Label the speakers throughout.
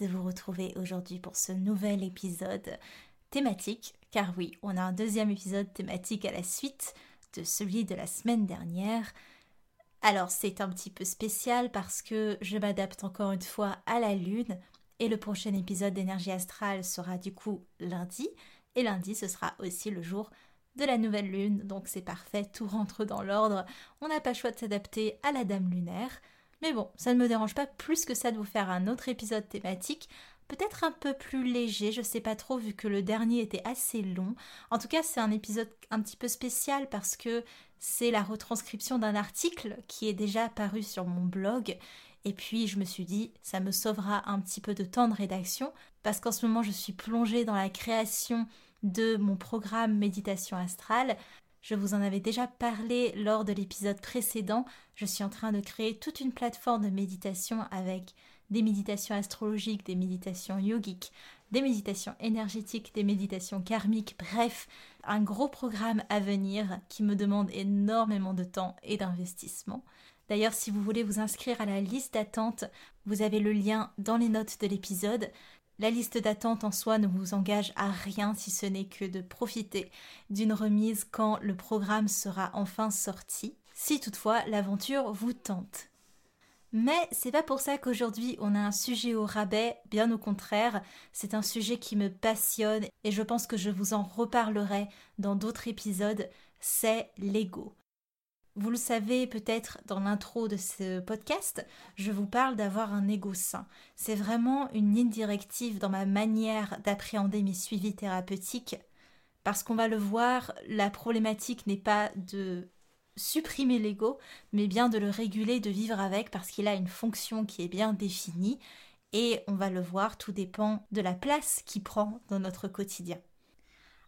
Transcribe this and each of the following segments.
Speaker 1: de vous retrouver aujourd'hui pour ce nouvel épisode thématique, car oui, on a un deuxième épisode thématique à la suite de celui de la semaine dernière. Alors c'est un petit peu spécial parce que je m'adapte encore une fois à la lune et le prochain épisode d'énergie astrale sera du coup lundi et lundi ce sera aussi le jour de la nouvelle lune donc c'est parfait, tout rentre dans l'ordre, on n'a pas le choix de s'adapter à la dame lunaire. Mais bon, ça ne me dérange pas plus que ça de vous faire un autre épisode thématique peut-être un peu plus léger, je sais pas trop vu que le dernier était assez long. En tout cas, c'est un épisode un petit peu spécial parce que c'est la retranscription d'un article qui est déjà paru sur mon blog. Et puis je me suis dit, ça me sauvera un petit peu de temps de rédaction parce qu'en ce moment je suis plongée dans la création de mon programme Méditation Astrale. Je vous en avais déjà parlé lors de l'épisode précédent. Je suis en train de créer toute une plateforme de méditation avec des méditations astrologiques, des méditations yogiques, des méditations énergétiques, des méditations karmiques, bref, un gros programme à venir qui me demande énormément de temps et d'investissement. D'ailleurs, si vous voulez vous inscrire à la liste d'attente, vous avez le lien dans les notes de l'épisode. La liste d'attente en soi ne vous engage à rien si ce n'est que de profiter d'une remise quand le programme sera enfin sorti, si toutefois l'aventure vous tente. Mais c'est pas pour ça qu'aujourd'hui on a un sujet au rabais, bien au contraire, c'est un sujet qui me passionne et je pense que je vous en reparlerai dans d'autres épisodes, c'est l'ego. Vous le savez peut-être dans l'intro de ce podcast, je vous parle d'avoir un ego sain. C'est vraiment une ligne directive dans ma manière d'appréhender mes suivis thérapeutiques parce qu'on va le voir, la problématique n'est pas de supprimer l'ego, mais bien de le réguler, de vivre avec, parce qu'il a une fonction qui est bien définie, et on va le voir, tout dépend de la place qu'il prend dans notre quotidien.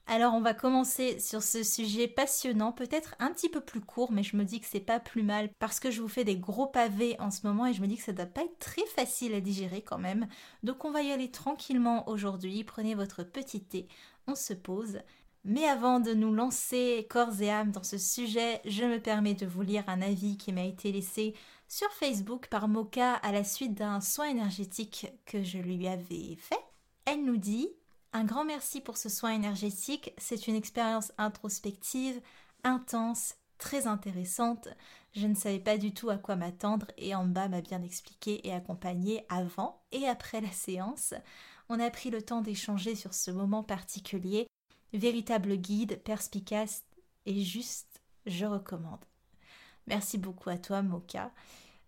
Speaker 1: Alors on va commencer sur ce sujet passionnant, peut-être un petit peu plus court, mais je me dis que c'est pas plus mal parce que je vous fais des gros pavés en ce moment et je me dis que ça doit pas être très facile à digérer quand même. Donc on va y aller tranquillement aujourd'hui. Prenez votre petit thé, on se pose mais avant de nous lancer corps et âme dans ce sujet, je me permets de vous lire un avis qui m'a été laissé sur Facebook par Moka à la suite d'un soin énergétique que je lui avais fait. Elle nous dit Un grand merci pour ce soin énergétique, c'est une expérience introspective, intense, très intéressante. Je ne savais pas du tout à quoi m'attendre et bas m'a bien expliqué et accompagné avant et après la séance. On a pris le temps d'échanger sur ce moment particulier Véritable guide, perspicace et juste, je recommande. Merci beaucoup à toi, Moka.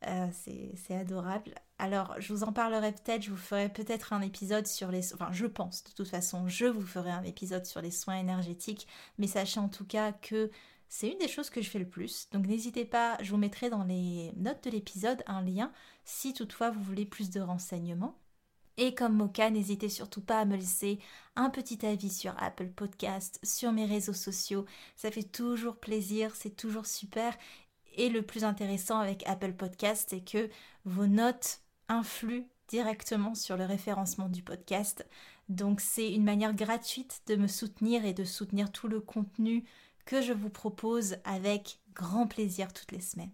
Speaker 1: Euh, c'est adorable. Alors, je vous en parlerai peut-être, je vous ferai peut-être un épisode sur les... Enfin, je pense, de toute façon, je vous ferai un épisode sur les soins énergétiques, mais sachez en tout cas que c'est une des choses que je fais le plus. Donc n'hésitez pas, je vous mettrai dans les notes de l'épisode un lien si toutefois vous voulez plus de renseignements. Et comme Moka, n'hésitez surtout pas à me laisser un petit avis sur Apple Podcast, sur mes réseaux sociaux. Ça fait toujours plaisir, c'est toujours super. Et le plus intéressant avec Apple Podcast, c'est que vos notes influent directement sur le référencement du podcast. Donc c'est une manière gratuite de me soutenir et de soutenir tout le contenu que je vous propose avec grand plaisir toutes les semaines.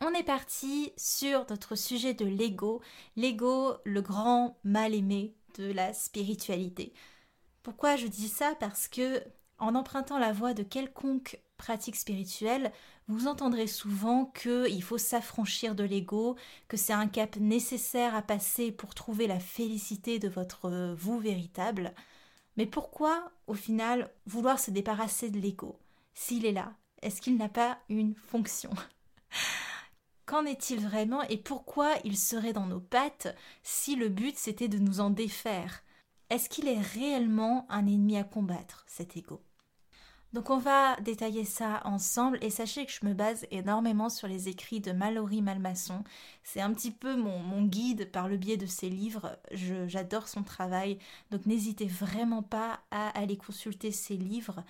Speaker 1: On est parti sur notre sujet de l'ego, l'ego, le grand mal aimé de la spiritualité. Pourquoi je dis ça? Parce que en empruntant la voie de quelconque pratique spirituelle, vous entendrez souvent qu'il faut s'affranchir de l'ego, que c'est un cap nécessaire à passer pour trouver la félicité de votre vous véritable. Mais pourquoi, au final, vouloir se débarrasser de l'ego? S'il est là, est-ce qu'il n'a pas une fonction? Qu'en est-il vraiment et pourquoi il serait dans nos pattes si le but c'était de nous en défaire? Est-ce qu'il est réellement un ennemi à combattre, cet ego? Donc on va détailler ça ensemble et sachez que je me base énormément sur les écrits de Mallory Malmasson. C'est un petit peu mon, guide par le biais de ses livres. J'adore son travail. Donc n'hésitez vraiment pas à aller consulter ses livres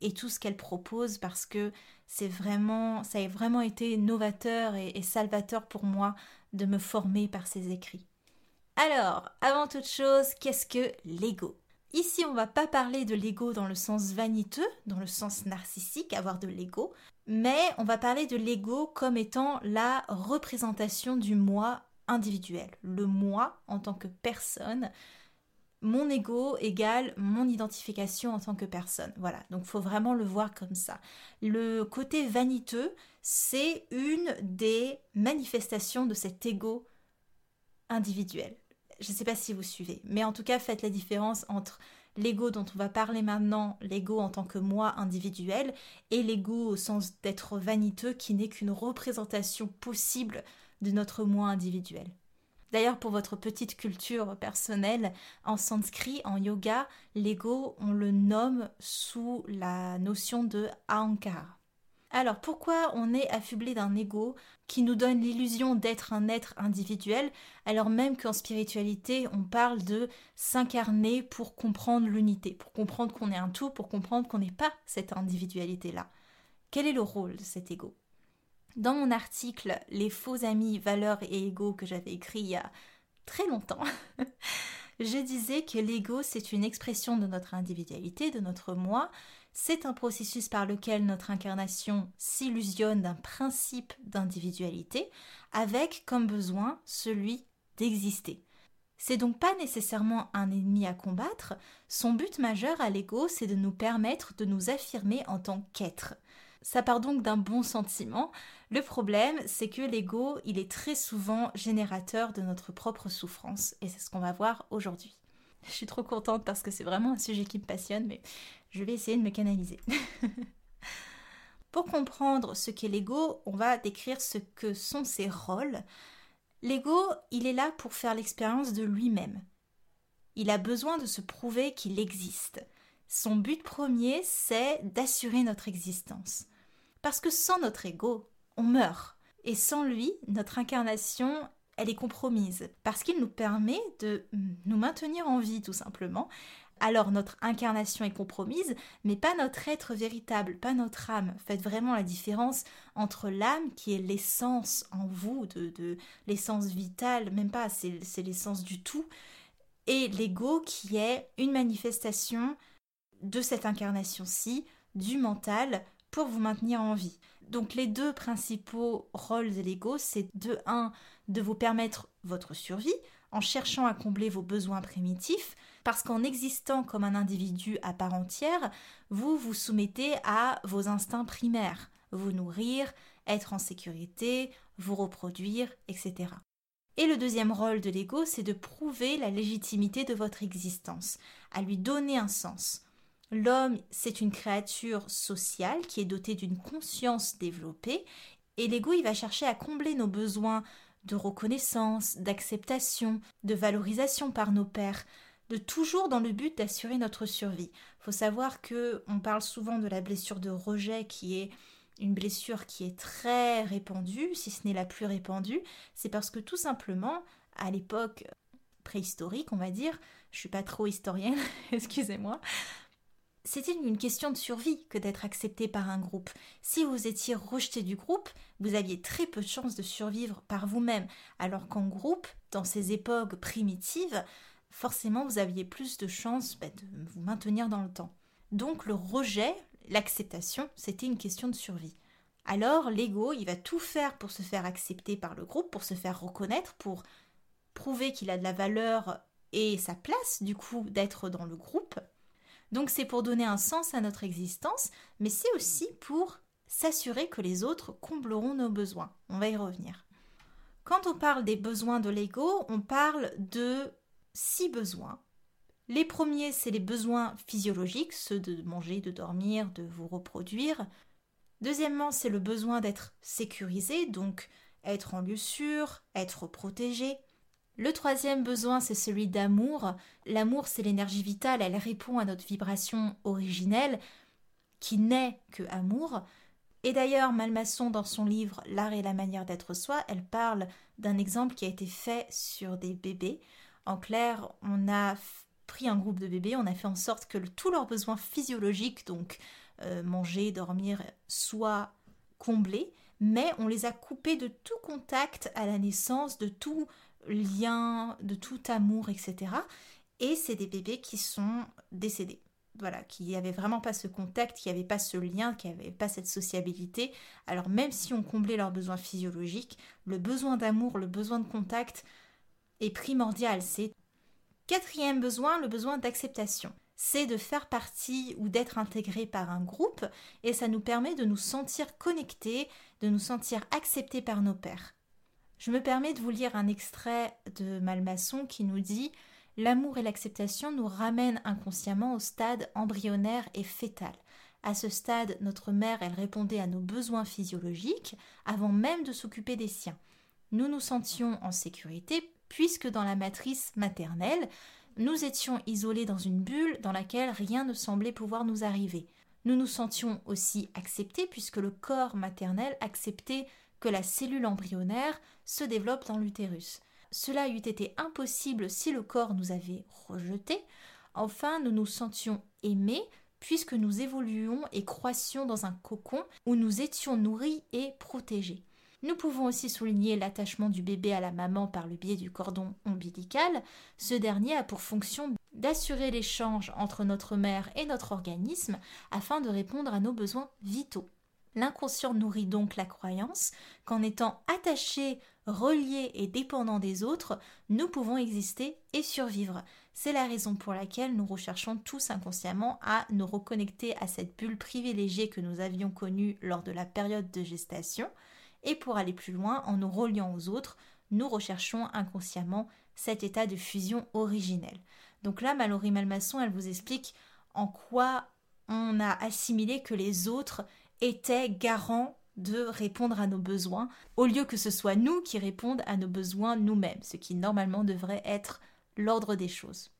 Speaker 1: et tout ce qu'elle propose parce que c'est vraiment, ça a vraiment été novateur et, et salvateur pour moi de me former par ses écrits. Alors, avant toute chose, qu'est-ce que l'ego? Ici, on va pas parler de l'ego dans le sens vaniteux, dans le sens narcissique, avoir de l'ego, mais on va parler de l'ego comme étant la représentation du moi individuel. Le moi en tant que personne, mon ego égale mon identification en tant que personne. Voilà, donc il faut vraiment le voir comme ça. Le côté vaniteux, c'est une des manifestations de cet ego individuel. Je ne sais pas si vous suivez, mais en tout cas, faites la différence entre l'ego dont on va parler maintenant, l'ego en tant que moi individuel, et l'ego au sens d'être vaniteux qui n'est qu'une représentation possible de notre moi individuel. D'ailleurs, pour votre petite culture personnelle, en sanskrit, en yoga, l'ego, on le nomme sous la notion de ankara. Alors pourquoi on est affublé d'un ego qui nous donne l'illusion d'être un être individuel, alors même qu'en spiritualité on parle de s'incarner pour comprendre l'unité, pour comprendre qu'on est un tout, pour comprendre qu'on n'est pas cette individualité-là? Quel est le rôle de cet ego? Dans mon article Les faux amis, valeurs et ego que j'avais écrit il y a très longtemps, je disais que l'ego c'est une expression de notre individualité, de notre moi, c'est un processus par lequel notre incarnation s'illusionne d'un principe d'individualité avec comme besoin celui d'exister. C'est donc pas nécessairement un ennemi à combattre, son but majeur à l'ego c'est de nous permettre de nous affirmer en tant qu'être. Ça part donc d'un bon sentiment. Le problème, c'est que l'ego, il est très souvent générateur de notre propre souffrance, et c'est ce qu'on va voir aujourd'hui. Je suis trop contente parce que c'est vraiment un sujet qui me passionne, mais je vais essayer de me canaliser. Pour comprendre ce qu'est l'ego, on va décrire ce que sont ses rôles. L'ego, il est là pour faire l'expérience de lui-même. Il a besoin de se prouver qu'il existe. Son but premier, c'est d'assurer notre existence. Parce que sans notre ego, on meurt. Et sans lui, notre incarnation, elle est compromise. Parce qu'il nous permet de nous maintenir en vie, tout simplement alors notre incarnation est compromise, mais pas notre être véritable, pas notre âme. Faites vraiment la différence entre l'âme qui est l'essence en vous, de, l'essence vitale, même pas, c'est l'essence du tout, et l'ego qui est une manifestation de cette incarnation-ci, du mental, pour vous maintenir en vie. Donc les deux principaux rôles de l'ego, c'est de 1 de vous permettre votre survie en cherchant à combler vos besoins primitifs, parce qu'en existant comme un individu à part entière, vous vous soumettez à vos instincts primaires, vous nourrir, être en sécurité, vous reproduire, etc. Et le deuxième rôle de l'ego, c'est de prouver la légitimité de votre existence, à lui donner un sens. L'homme, c'est une créature sociale qui est dotée d'une conscience développée, et l'ego, il va chercher à combler nos besoins de reconnaissance, d'acceptation, de valorisation par nos pairs, de toujours dans le but d'assurer notre survie. Faut savoir que on parle souvent de la blessure de rejet qui est une blessure qui est très répandue, si ce n'est la plus répandue, c'est parce que tout simplement, à l'époque préhistorique, on va dire, je suis pas trop historienne, excusez-moi, c'était une question de survie que d'être accepté par un groupe. Si vous étiez rejeté du groupe, vous aviez très peu de chances de survivre par vous-même, alors qu'en groupe, dans ces époques primitives, forcément vous aviez plus de chances bah, de vous maintenir dans le temps. Donc le rejet, l'acceptation, c'était une question de survie. Alors l'ego, il va tout faire pour se faire accepter par le groupe, pour se faire reconnaître, pour prouver qu'il a de la valeur et sa place du coup d'être dans le groupe. Donc c'est pour donner un sens à notre existence, mais c'est aussi pour s'assurer que les autres combleront nos besoins. On va y revenir. Quand on parle des besoins de l'ego, on parle de six besoins. Les premiers, c'est les besoins physiologiques, ceux de manger, de dormir, de vous reproduire. Deuxièmement, c'est le besoin d'être sécurisé, donc être en lieu sûr, être protégé. Le troisième besoin, c'est celui d'amour. L'amour, c'est l'énergie vitale, elle répond à notre vibration originelle, qui n'est que amour. Et d'ailleurs, Malmaçon, dans son livre L'art et la manière d'être soi, elle parle d'un exemple qui a été fait sur des bébés. En clair, on a pris un groupe de bébés, on a fait en sorte que tous leurs besoins physiologiques, donc euh, manger, dormir, soient comblés, mais on les a coupés de tout contact à la naissance, de tout lien, de tout amour, etc. Et c'est des bébés qui sont décédés. Voilà, qui n'avaient vraiment pas ce contact, qui n'avaient pas ce lien, qui n'avaient pas cette sociabilité. Alors même si on comblait leurs besoins physiologiques, le besoin d'amour, le besoin de contact est primordial. C'est quatrième besoin, le besoin d'acceptation c'est de faire partie ou d'être intégré par un groupe et ça nous permet de nous sentir connectés, de nous sentir acceptés par nos pairs. Je me permets de vous lire un extrait de Malmaçon qui nous dit L'amour et l'acceptation nous ramènent inconsciemment au stade embryonnaire et fœtal. À ce stade, notre mère, elle répondait à nos besoins physiologiques avant même de s'occuper des siens. Nous nous sentions en sécurité puisque dans la matrice maternelle, nous étions isolés dans une bulle dans laquelle rien ne semblait pouvoir nous arriver. Nous nous sentions aussi acceptés puisque le corps maternel acceptait que la cellule embryonnaire se développe dans l'utérus. Cela eût été impossible si le corps nous avait rejetés. Enfin, nous nous sentions aimés puisque nous évoluions et croissions dans un cocon où nous étions nourris et protégés. Nous pouvons aussi souligner l'attachement du bébé à la maman par le biais du cordon ombilical. Ce dernier a pour fonction d'assurer l'échange entre notre mère et notre organisme afin de répondre à nos besoins vitaux. L'inconscient nourrit donc la croyance qu'en étant attachés, reliés et dépendants des autres, nous pouvons exister et survivre. C'est la raison pour laquelle nous recherchons tous inconsciemment à nous reconnecter à cette bulle privilégiée que nous avions connue lors de la période de gestation, et pour aller plus loin, en nous reliant aux autres, nous recherchons inconsciemment cet état de fusion originelle. Donc là, Mallory Malmaçon, elle vous explique en quoi on a assimilé que les autres étaient garants de répondre à nos besoins, au lieu que ce soit nous qui répondent à nos besoins nous-mêmes, ce qui normalement devrait être l'ordre des choses.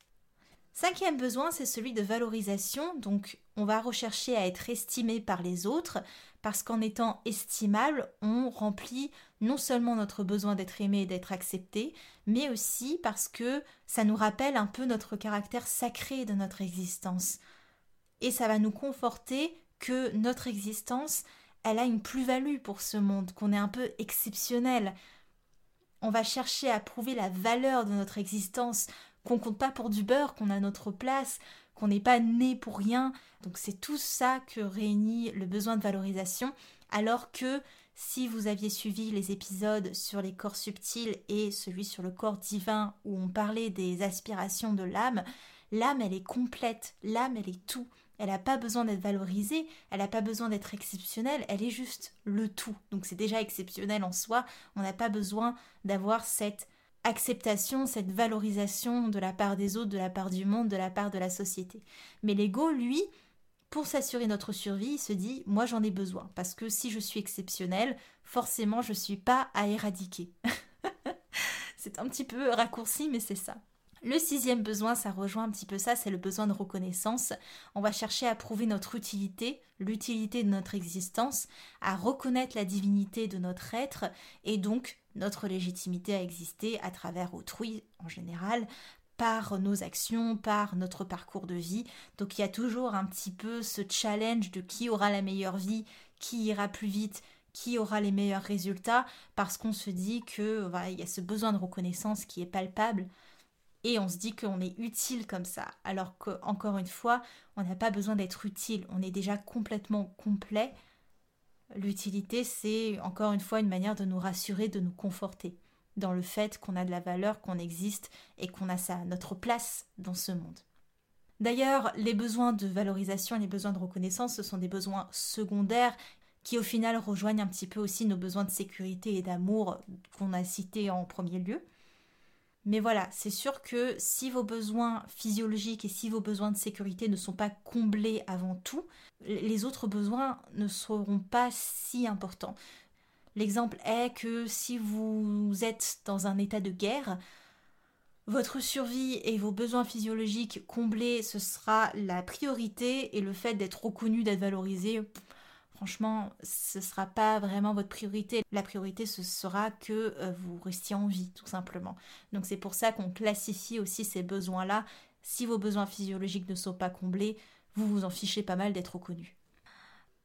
Speaker 1: Cinquième besoin, c'est celui de valorisation. Donc, on va rechercher à être estimé par les autres, parce qu'en étant estimable, on remplit non seulement notre besoin d'être aimé et d'être accepté, mais aussi parce que ça nous rappelle un peu notre caractère sacré de notre existence. Et ça va nous conforter que notre existence, elle a une plus-value pour ce monde, qu'on est un peu exceptionnel. On va chercher à prouver la valeur de notre existence, qu'on compte pas pour du beurre, qu'on a notre place, qu'on n'est pas né pour rien. Donc c'est tout ça que réunit le besoin de valorisation, alors que si vous aviez suivi les épisodes sur les corps subtils et celui sur le corps divin où on parlait des aspirations de l'âme, l'âme elle est complète, l'âme elle est tout. Elle n'a pas besoin d'être valorisée, elle n'a pas besoin d'être exceptionnelle, elle est juste le tout. Donc c'est déjà exceptionnel en soi, on n'a pas besoin d'avoir cette acceptation, cette valorisation de la part des autres, de la part du monde, de la part de la société. Mais l'ego, lui, pour s'assurer notre survie, il se dit moi j'en ai besoin parce que si je suis exceptionnel, forcément je suis pas à éradiquer. c'est un petit peu raccourci, mais c'est ça. Le sixième besoin, ça rejoint un petit peu ça, c'est le besoin de reconnaissance. On va chercher à prouver notre utilité, l'utilité de notre existence, à reconnaître la divinité de notre être et donc notre légitimité à exister à travers autrui en général, par nos actions, par notre parcours de vie. Donc il y a toujours un petit peu ce challenge de qui aura la meilleure vie, qui ira plus vite, qui aura les meilleurs résultats, parce qu'on se dit que il y a ce besoin de reconnaissance qui est palpable. Et on se dit qu'on est utile comme ça, alors qu'encore une fois, on n'a pas besoin d'être utile, on est déjà complètement complet L'utilité, c'est encore une fois une manière de nous rassurer, de nous conforter dans le fait qu'on a de la valeur, qu'on existe et qu'on a sa, notre place dans ce monde. D'ailleurs, les besoins de valorisation les besoins de reconnaissance, ce sont des besoins secondaires qui au final rejoignent un petit peu aussi nos besoins de sécurité et d'amour qu'on a cités en premier lieu. Mais voilà, c'est sûr que si vos besoins physiologiques et si vos besoins de sécurité ne sont pas comblés avant tout, les autres besoins ne seront pas si importants. L'exemple est que si vous êtes dans un état de guerre, votre survie et vos besoins physiologiques comblés, ce sera la priorité et le fait d'être reconnu, d'être valorisé, franchement, ce ne sera pas vraiment votre priorité. La priorité, ce sera que euh, vous restiez en vie, tout simplement. Donc c'est pour ça qu'on classifie aussi ces besoins-là. Si vos besoins physiologiques ne sont pas comblés, vous vous en fichez pas mal d'être reconnu.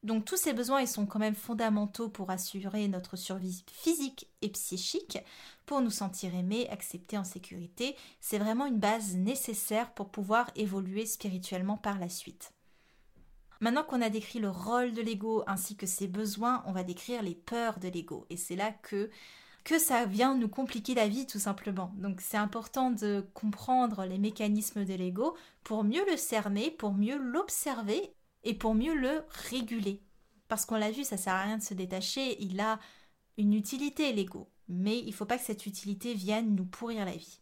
Speaker 1: Donc tous ces besoins, ils sont quand même fondamentaux pour assurer notre survie physique et psychique, pour nous sentir aimés, acceptés en sécurité. C'est vraiment une base nécessaire pour pouvoir évoluer spirituellement par la suite. Maintenant qu'on a décrit le rôle de l'ego ainsi que ses besoins, on va décrire les peurs de l'ego. Et c'est là que ça vient nous compliquer la vie tout simplement. Donc c'est important de comprendre les mécanismes de l'ego pour mieux le cerner, pour mieux l'observer et pour mieux le réguler. Parce qu'on l'a vu, ça sert à rien de se détacher, il a une utilité l'ego, mais il faut pas que cette utilité vienne nous pourrir la vie.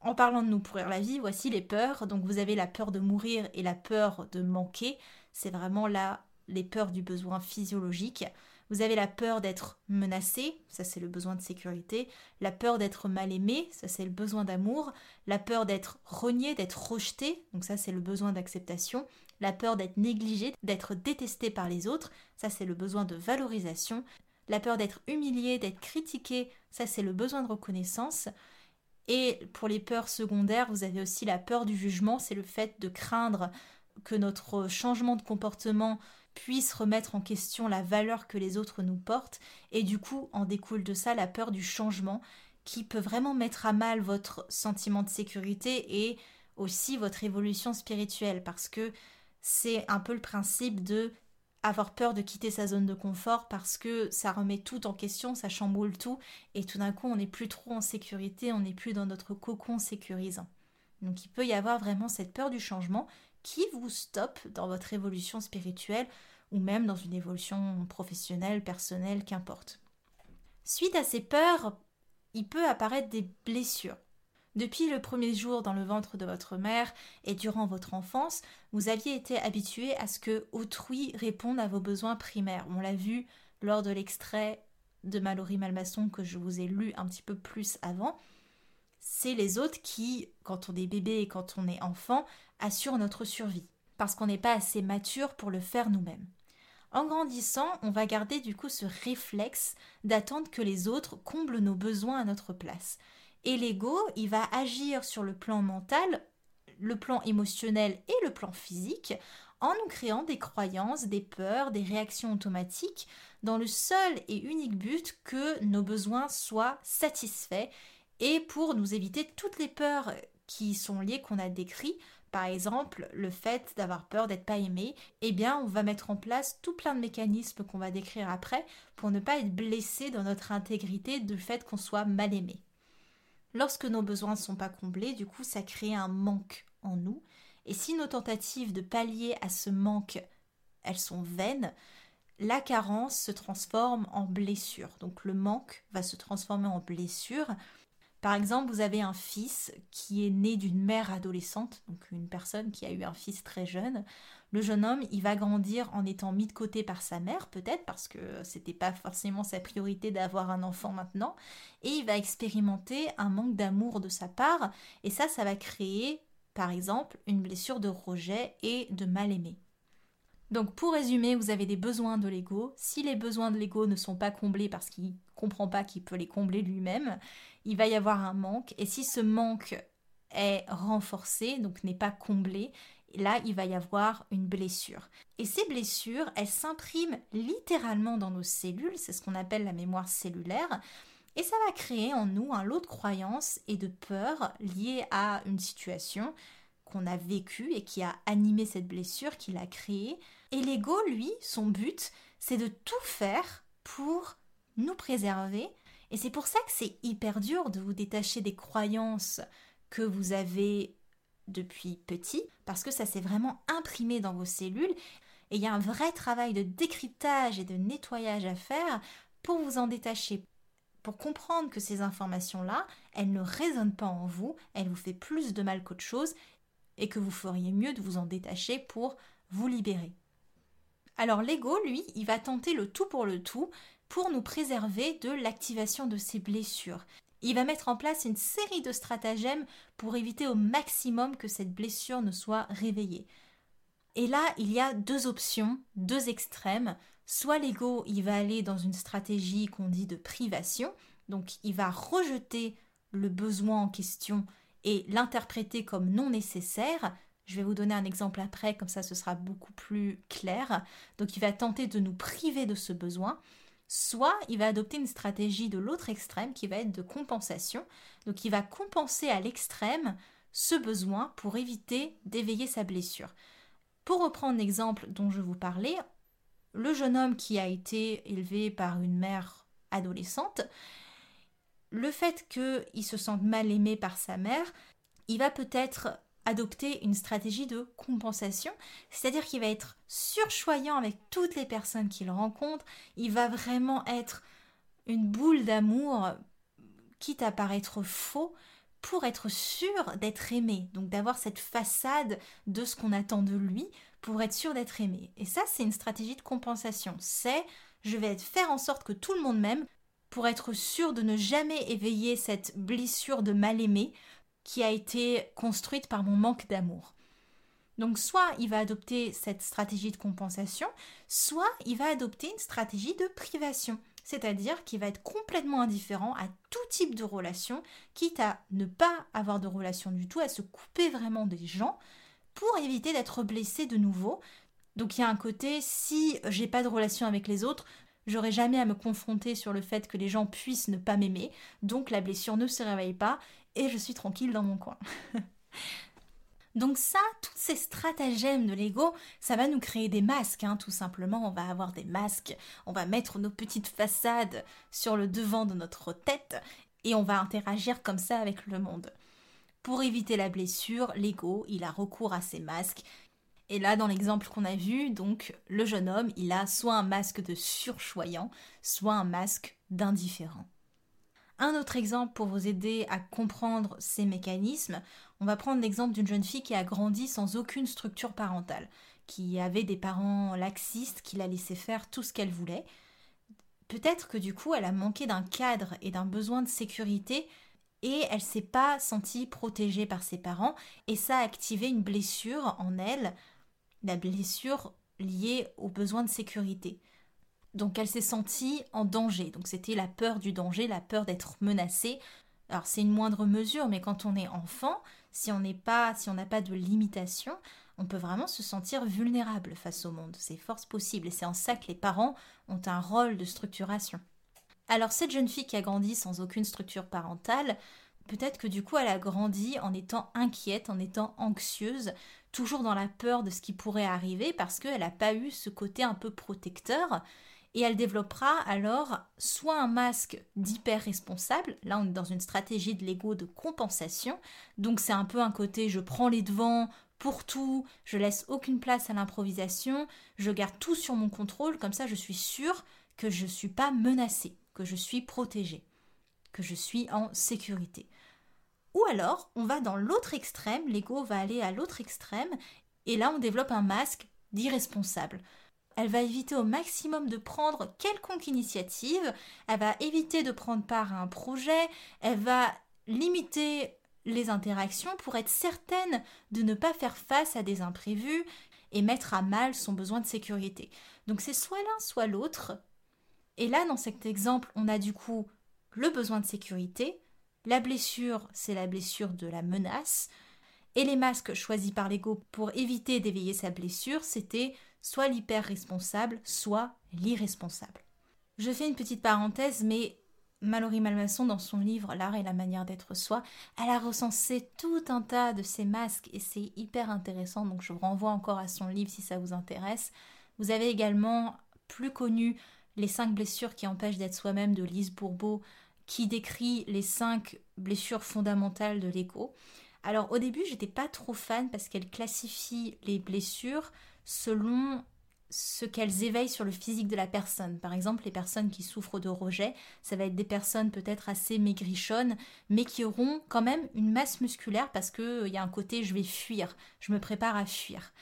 Speaker 1: En parlant de nous pourrir la vie, voici les peurs. Donc vous avez la peur de mourir et la peur de manquer. C'est vraiment là les peurs du besoin physiologique. Vous avez la peur d'être menacé, ça c'est le besoin de sécurité, la peur d'être mal aimé, ça c'est le besoin d'amour, la peur d'être renié, d'être rejeté, donc ça c'est le besoin d'acceptation, la peur d'être négligé, d'être détesté par les autres, ça c'est le besoin de valorisation, la peur d'être humilié, d'être critiqué, ça c'est le besoin de reconnaissance. Et pour les peurs secondaires, vous avez aussi la peur du jugement, c'est le fait de craindre que notre changement de comportement puisse remettre en question la valeur que les autres nous portent, et du coup en découle de ça la peur du changement qui peut vraiment mettre à mal votre sentiment de sécurité et aussi votre évolution spirituelle, parce que c'est un peu le principe de avoir peur de quitter sa zone de confort parce que ça remet tout en question, ça chamboule tout, et tout d'un coup on n'est plus trop en sécurité, on n'est plus dans notre cocon sécurisant. Donc il peut y avoir vraiment cette peur du changement qui vous stoppe dans votre évolution spirituelle ou même dans une évolution professionnelle, personnelle, qu'importe. Suite à ces peurs, il peut apparaître des blessures. Depuis le premier jour dans le ventre de votre mère et durant votre enfance, vous aviez été habitué à ce que autrui réponde à vos besoins primaires. On l'a vu lors de l'extrait de Mallory Malmasson que je vous ai lu un petit peu plus avant. C'est les autres qui, quand on est bébé et quand on est enfant, assurent notre survie, parce qu'on n'est pas assez mature pour le faire nous-mêmes. En grandissant, on va garder du coup ce réflexe d'attendre que les autres comblent nos besoins à notre place. Et l'ego, il va agir sur le plan mental, le plan émotionnel et le plan physique en nous créant des croyances, des peurs, des réactions automatiques dans le seul et unique but que nos besoins soient satisfaits et pour nous éviter toutes les peurs qui sont liées qu'on a décrites par exemple, le fait d'avoir peur d'être pas aimé, eh bien, on va mettre en place tout plein de mécanismes qu'on va décrire après pour ne pas être blessé dans notre intégrité du fait qu'on soit mal aimé. Lorsque nos besoins ne sont pas comblés, du coup, ça crée un manque en nous. Et si nos tentatives de pallier à ce manque, elles sont vaines, la carence se transforme en blessure. Donc le manque va se transformer en blessure. Par exemple, vous avez un fils qui est né d'une mère adolescente, donc une personne qui a eu un fils très jeune. Le jeune homme, il va grandir en étant mis de côté par sa mère, peut-être parce que c'était pas forcément sa priorité d'avoir un enfant maintenant, et il va expérimenter un manque d'amour de sa part, et ça, ça va créer, par exemple, une blessure de rejet et de mal-aimé. Donc pour résumer, vous avez des besoins de l'ego. Si les besoins de l'ego ne sont pas comblés parce qu'il comprend pas qu'il peut les combler lui-même, il va y avoir un manque. Et si ce manque est renforcé, donc n'est pas comblé, là, il va y avoir une blessure. Et ces blessures, elles s'impriment littéralement dans nos cellules, c'est ce qu'on appelle la mémoire cellulaire, et ça va créer en nous un lot de croyances et de peurs liées à une situation qu'on a vécue et qui a animé cette blessure, qui l'a créée. Et l'ego, lui, son but, c'est de tout faire pour nous préserver. Et c'est pour ça que c'est hyper dur de vous détacher des croyances que vous avez depuis petit, parce que ça s'est vraiment imprimé dans vos cellules. Et il y a un vrai travail de décryptage et de nettoyage à faire pour vous en détacher, pour comprendre que ces informations-là, elles ne résonnent pas en vous, elles vous font plus de mal qu'autre chose, et que vous feriez mieux de vous en détacher pour vous libérer. Alors l'ego, lui, il va tenter le tout pour le tout, pour nous préserver de l'activation de ces blessures. Il va mettre en place une série de stratagèmes pour éviter au maximum que cette blessure ne soit réveillée. Et là, il y a deux options, deux extrêmes. Soit l'ego, il va aller dans une stratégie qu'on dit de privation, donc il va rejeter le besoin en question et l'interpréter comme non nécessaire. Je vais vous donner un exemple après, comme ça ce sera beaucoup plus clair. Donc il va tenter de nous priver de ce besoin. Soit il va adopter une stratégie de l'autre extrême qui va être de compensation. Donc il va compenser à l'extrême ce besoin pour éviter d'éveiller sa blessure. Pour reprendre l'exemple dont je vous parlais, le jeune homme qui a été élevé par une mère adolescente, le fait qu'il se sente mal aimé par sa mère, il va peut-être adopter une stratégie de compensation, c'est-à-dire qu'il va être surchoyant avec toutes les personnes qu'il rencontre, il va vraiment être une boule d'amour, quitte à paraître faux, pour être sûr d'être aimé, donc d'avoir cette façade de ce qu'on attend de lui pour être sûr d'être aimé. Et ça, c'est une stratégie de compensation. C'est je vais faire en sorte que tout le monde m'aime pour être sûr de ne jamais éveiller cette blessure de mal-aimé qui a été construite par mon manque d'amour. Donc soit il va adopter cette stratégie de compensation, soit il va adopter une stratégie de privation, c'est-à-dire qu'il va être complètement indifférent à tout type de relation, quitte à ne pas avoir de relation du tout, à se couper vraiment des gens pour éviter d'être blessé de nouveau. Donc il y a un côté si j'ai pas de relation avec les autres, J'aurais jamais à me confronter sur le fait que les gens puissent ne pas m'aimer, donc la blessure ne se réveille pas et je suis tranquille dans mon coin. donc ça, tous ces stratagèmes de l'ego, ça va nous créer des masques, hein, tout simplement. On va avoir des masques, on va mettre nos petites façades sur le devant de notre tête et on va interagir comme ça avec le monde. Pour éviter la blessure, l'ego, il a recours à ces masques et là, dans l'exemple qu'on a vu, donc le jeune homme, il a soit un masque de surchoyant, soit un masque d'indifférent. Un autre exemple pour vous aider à comprendre ces mécanismes, on va prendre l'exemple d'une jeune fille qui a grandi sans aucune structure parentale, qui avait des parents laxistes qui la laissaient faire tout ce qu'elle voulait. Peut-être que du coup, elle a manqué d'un cadre et d'un besoin de sécurité et elle s'est pas sentie protégée par ses parents et ça a activé une blessure en elle la blessure liée au besoin de sécurité. Donc elle s'est sentie en danger. Donc c'était la peur du danger, la peur d'être menacée. Alors c'est une moindre mesure, mais quand on est enfant, si on n'est pas, si on n'a pas de limitation, on peut vraiment se sentir vulnérable face au monde. C'est force possible, et c'est en ça que les parents ont un rôle de structuration. Alors cette jeune fille qui a grandi sans aucune structure parentale, peut-être que du coup elle a grandi en étant inquiète, en étant anxieuse, toujours dans la peur de ce qui pourrait arriver parce qu'elle n'a pas eu ce côté un peu protecteur. Et elle développera alors soit un masque d'hyper responsable, là on est dans une stratégie de l'ego de compensation, donc c'est un peu un côté je prends les devants pour tout, je laisse aucune place à l'improvisation, je garde tout sur mon contrôle, comme ça je suis sûre que je ne suis pas menacée, que je suis protégée, que je suis en sécurité. Ou alors, on va dans l'autre extrême, l'ego va aller à l'autre extrême, et là on développe un masque d'irresponsable. Elle va éviter au maximum de prendre quelconque initiative, elle va éviter de prendre part à un projet, elle va limiter les interactions pour être certaine de ne pas faire face à des imprévus et mettre à mal son besoin de sécurité. Donc c'est soit l'un, soit l'autre. Et là, dans cet exemple, on a du coup le besoin de sécurité, la blessure, c'est la blessure de la menace. Et les masques choisis par l'ego pour éviter d'éveiller sa blessure, c'était soit l'hyper responsable, soit l'irresponsable. Je fais une petite parenthèse, mais Mallory Malmasson, dans son livre L'art et la manière d'être soi, elle a recensé tout un tas de ces masques et c'est hyper intéressant, donc je vous renvoie encore à son livre si ça vous intéresse. Vous avez également plus connu Les cinq blessures qui empêchent d'être soi-même de Lise Bourbeau, qui décrit les cinq blessures fondamentales de l'ego. Alors au début, j'étais pas trop fan parce qu'elle classifie les blessures selon ce qu'elles éveillent sur le physique de la personne. Par exemple, les personnes qui souffrent de rejet, ça va être des personnes peut-être assez maigrichonnes, mais qui auront quand même une masse musculaire parce qu'il euh, y a un côté je vais fuir, je me prépare à fuir.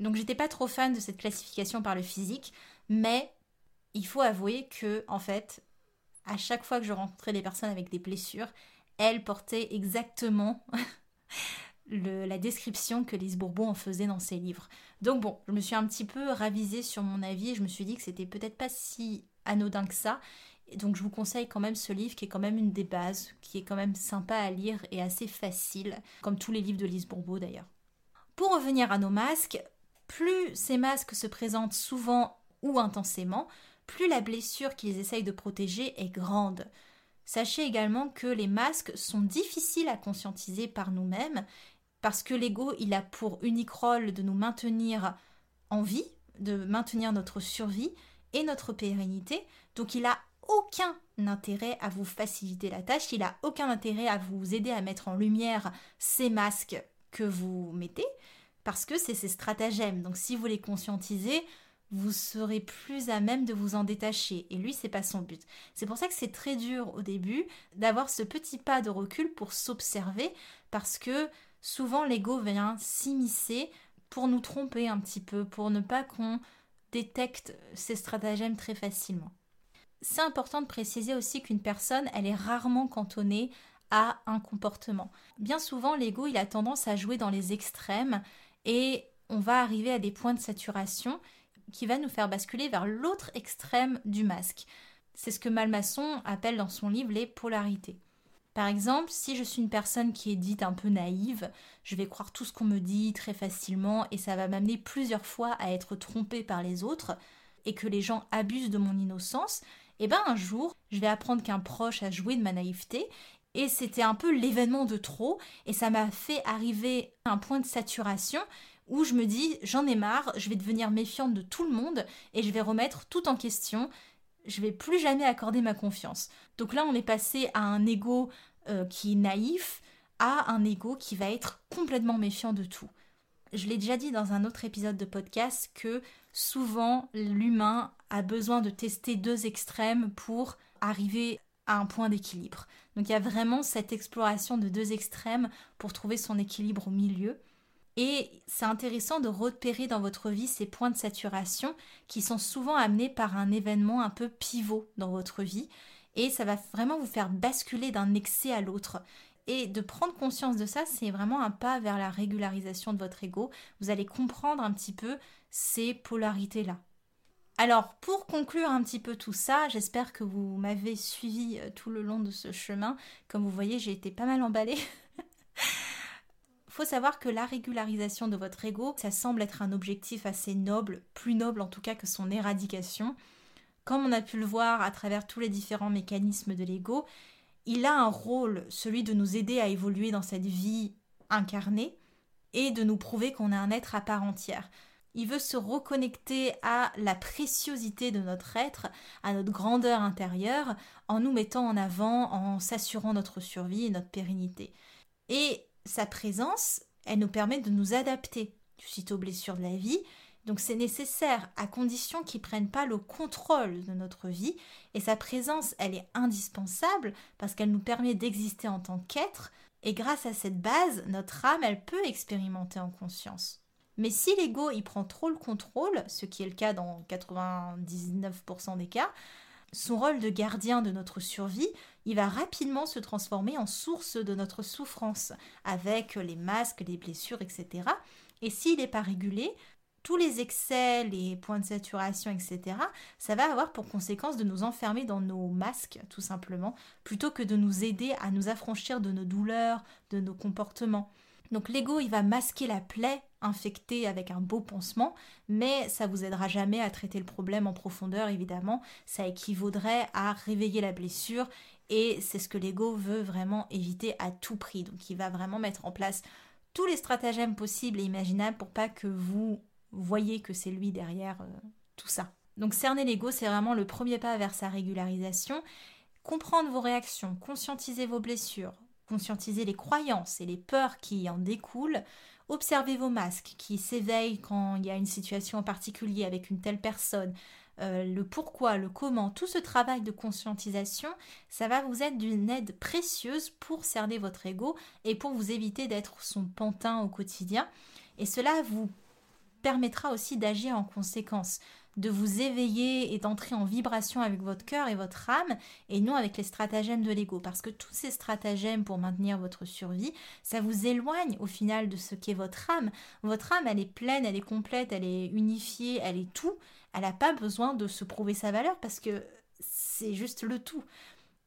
Speaker 1: Donc j'étais pas trop fan de cette classification par le physique, mais il faut avouer que, en fait, à chaque fois que je rencontrais des personnes avec des blessures, elles portaient exactement la description que Lise Bourbon en faisait dans ses livres. Donc bon, je me suis un petit peu ravisée sur mon avis et je me suis dit que c'était peut-être pas si anodin que ça. Et donc je vous conseille quand même ce livre qui est quand même une des bases, qui est quand même sympa à lire et assez facile, comme tous les livres de Lise Bourbeau d'ailleurs. Pour revenir à nos masques, plus ces masques se présentent souvent ou intensément, plus la blessure qu'ils essayent de protéger est grande. Sachez également que les masques sont difficiles à conscientiser par nous-mêmes parce que l'ego, il a pour unique rôle de nous maintenir en vie, de maintenir notre survie et notre pérennité. Donc il a aucun intérêt à vous faciliter la tâche, il a aucun intérêt à vous aider à mettre en lumière ces masques que vous mettez parce que c'est ses stratagèmes. Donc si vous les conscientisez, vous serez plus à même de vous en détacher. Et lui, c'est pas son but. C'est pour ça que c'est très dur au début d'avoir ce petit pas de recul pour s'observer, parce que souvent l'ego vient s'immiscer pour nous tromper un petit peu, pour ne pas qu'on détecte ces stratagèmes très facilement. C'est important de préciser aussi qu'une personne, elle est rarement cantonnée à un comportement. Bien souvent, l'ego, il a tendance à jouer dans les extrêmes et on va arriver à des points de saturation qui va nous faire basculer vers l'autre extrême du masque. C'est ce que Malmaçon appelle dans son livre les polarités. Par exemple, si je suis une personne qui est dite un peu naïve, je vais croire tout ce qu'on me dit très facilement et ça va m'amener plusieurs fois à être trompée par les autres et que les gens abusent de mon innocence, et eh ben un jour, je vais apprendre qu'un proche a joué de ma naïveté et c'était un peu l'événement de trop et ça m'a fait arriver à un point de saturation où je me dis j'en ai marre, je vais devenir méfiante de tout le monde et je vais remettre tout en question. Je vais plus jamais accorder ma confiance. Donc là, on est passé à un ego euh, qui est naïf à un ego qui va être complètement méfiant de tout. Je l'ai déjà dit dans un autre épisode de podcast que souvent l'humain a besoin de tester deux extrêmes pour arriver à un point d'équilibre. Donc il y a vraiment cette exploration de deux extrêmes pour trouver son équilibre au milieu. Et c'est intéressant de repérer dans votre vie ces points de saturation qui sont souvent amenés par un événement un peu pivot dans votre vie. Et ça va vraiment vous faire basculer d'un excès à l'autre. Et de prendre conscience de ça, c'est vraiment un pas vers la régularisation de votre ego. Vous allez comprendre un petit peu ces polarités-là. Alors, pour conclure un petit peu tout ça, j'espère que vous m'avez suivi euh, tout le long de ce chemin. Comme vous voyez, j'ai été pas mal emballée. faut savoir que la régularisation de votre ego, ça semble être un objectif assez noble, plus noble en tout cas que son éradication. Comme on a pu le voir à travers tous les différents mécanismes de l'ego, il a un rôle, celui de nous aider à évoluer dans cette vie incarnée et de nous prouver qu'on est un être à part entière. Il veut se reconnecter à la préciosité de notre être, à notre grandeur intérieure, en nous mettant en avant, en s'assurant notre survie et notre pérennité. Et sa présence, elle nous permet de nous adapter suite aux blessures de la vie. Donc c'est nécessaire à condition qu'il ne prenne pas le contrôle de notre vie. Et sa présence, elle est indispensable parce qu'elle nous permet d'exister en tant qu'être. Et grâce à cette base, notre âme, elle peut expérimenter en conscience. Mais si l'ego il prend trop le contrôle, ce qui est le cas dans 99% des cas, son rôle de gardien de notre survie, il va rapidement se transformer en source de notre souffrance, avec les masques, les blessures, etc. Et s'il n'est pas régulé, tous les excès, les points de saturation, etc., ça va avoir pour conséquence de nous enfermer dans nos masques, tout simplement, plutôt que de nous aider à nous affranchir de nos douleurs, de nos comportements. Donc l'ego, il va masquer la plaie infectée avec un beau pansement, mais ça vous aidera jamais à traiter le problème en profondeur, évidemment. Ça équivaudrait à réveiller la blessure et c'est ce que l'ego veut vraiment éviter à tout prix. Donc il va vraiment mettre en place tous les stratagèmes possibles et imaginables pour pas que vous voyez que c'est lui derrière euh, tout ça. Donc cerner l'ego, c'est vraiment le premier pas vers sa régularisation. Comprendre vos réactions, conscientiser vos blessures, conscientiser les croyances et les peurs qui en découlent, observez vos masques qui s'éveillent quand il y a une situation en particulier avec une telle personne, euh, le pourquoi, le comment, tout ce travail de conscientisation, ça va vous être d'une aide précieuse pour cerner votre ego et pour vous éviter d'être son pantin au quotidien. Et cela vous permettra aussi d'agir en conséquence de vous éveiller et d'entrer en vibration avec votre cœur et votre âme et non avec les stratagèmes de l'ego. Parce que tous ces stratagèmes pour maintenir votre survie, ça vous éloigne au final de ce qu'est votre âme. Votre âme, elle est pleine, elle est complète, elle est unifiée, elle est tout. Elle n'a pas besoin de se prouver sa valeur parce que c'est juste le tout.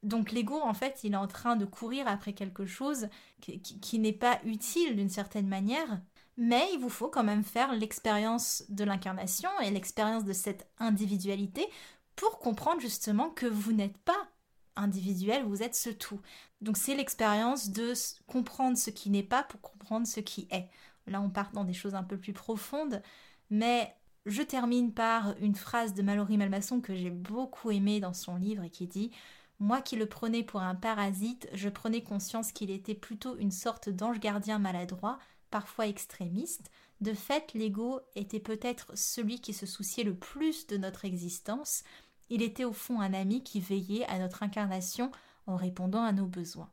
Speaker 1: Donc l'ego, en fait, il est en train de courir après quelque chose qui n'est pas utile d'une certaine manière, mais il vous faut quand même faire l'expérience de l'incarnation et l'expérience de cette individualité pour comprendre justement que vous n'êtes pas individuel, vous êtes ce tout. Donc c'est l'expérience de comprendre ce qui n'est pas pour comprendre ce qui est. Là on part dans des choses un peu plus profondes, mais je termine par une phrase de Mallory Malmasson que j'ai beaucoup aimée dans son livre et qui dit moi qui le prenais pour un parasite, je prenais conscience qu'il était plutôt une sorte d'ange gardien maladroit, parfois extrémiste, de fait l'ego était peut-être celui qui se souciait le plus de notre existence, il était au fond un ami qui veillait à notre incarnation en répondant à nos besoins.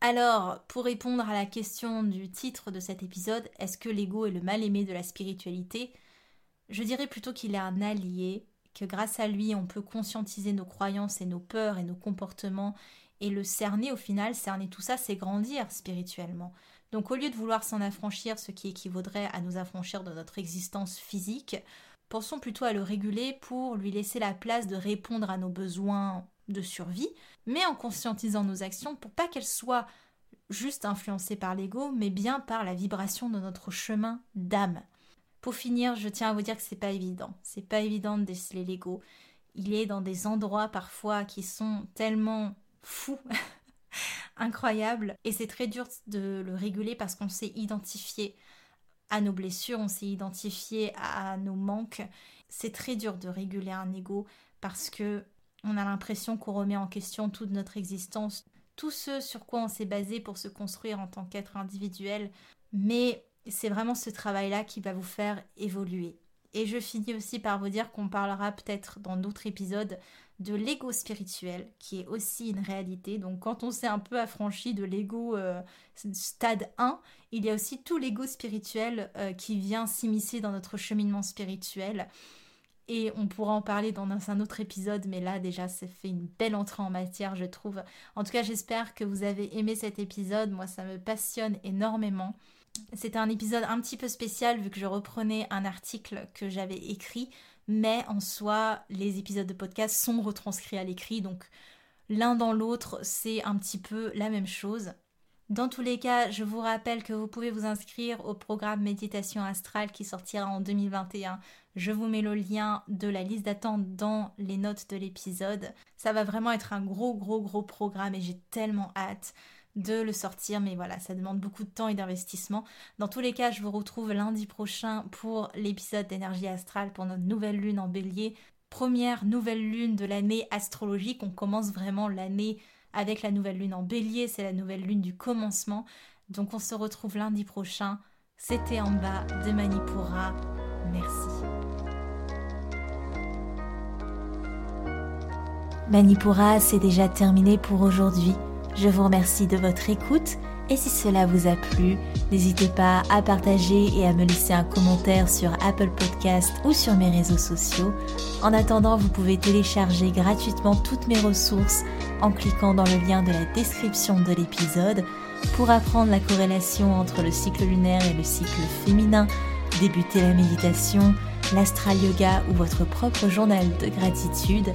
Speaker 1: Alors, pour répondre à la question du titre de cet épisode, est-ce que l'ego est le mal-aimé de la spiritualité? Je dirais plutôt qu'il est un allié, que grâce à lui on peut conscientiser nos croyances et nos peurs et nos comportements, et le cerner au final, cerner tout ça, c'est grandir spirituellement. Donc au lieu de vouloir s'en affranchir, ce qui équivaudrait à nous affranchir de notre existence physique, pensons plutôt à le réguler pour lui laisser la place de répondre à nos besoins de survie, mais en conscientisant nos actions pour pas qu'elles soient juste influencées par l'ego, mais bien par la vibration de notre chemin d'âme. Pour finir, je tiens à vous dire que c'est pas évident. C'est pas évident de déceler l'ego. Il est dans des endroits parfois qui sont tellement fous incroyable. Et c'est très dur de le réguler parce qu'on s'est identifié à nos blessures, on s'est identifié à nos manques. C'est très dur de réguler un ego parce que on a l'impression qu'on remet en question toute notre existence, tout ce sur quoi on s'est basé pour se construire en tant qu'être individuel. Mais c'est vraiment ce travail-là qui va vous faire évoluer. Et je finis aussi par vous dire qu'on parlera peut-être dans d'autres épisodes de l'ego spirituel, qui est aussi une réalité. Donc quand on s'est un peu affranchi de l'ego euh, stade 1, il y a aussi tout l'ego spirituel euh, qui vient s'immiscer dans notre cheminement spirituel. Et on pourra en parler dans un autre épisode, mais là déjà ça fait une belle entrée en matière, je trouve. En tout cas, j'espère que vous avez aimé cet épisode. Moi, ça me passionne énormément. C'était un épisode un petit peu spécial vu que je reprenais un article que j'avais écrit mais en soi, les épisodes de podcast sont retranscrits à l'écrit, donc l'un dans l'autre, c'est un petit peu la même chose. Dans tous les cas, je vous rappelle que vous pouvez vous inscrire au programme Méditation Astrale qui sortira en 2021. Je vous mets le lien de la liste d'attente dans les notes de l'épisode. Ça va vraiment être un gros, gros, gros programme et j'ai tellement hâte de le sortir, mais voilà, ça demande beaucoup de temps et d'investissement. Dans tous les cas, je vous retrouve lundi prochain pour l'épisode d'énergie astrale pour notre nouvelle lune en bélier. Première nouvelle lune de l'année astrologique. On commence vraiment l'année avec la nouvelle lune en bélier. C'est la nouvelle lune du commencement. Donc on se retrouve lundi prochain. C'était en bas de Manipura. Merci. Manipura, c'est déjà terminé pour aujourd'hui. Je vous remercie de votre écoute et si cela vous a plu, n'hésitez pas à partager et à me laisser un commentaire sur Apple Podcast ou sur mes réseaux sociaux. En attendant, vous pouvez télécharger gratuitement toutes mes ressources en cliquant dans le lien de la description de l'épisode pour apprendre la corrélation entre le cycle lunaire et le cycle féminin, débuter la méditation, l'astral yoga ou votre propre journal de gratitude.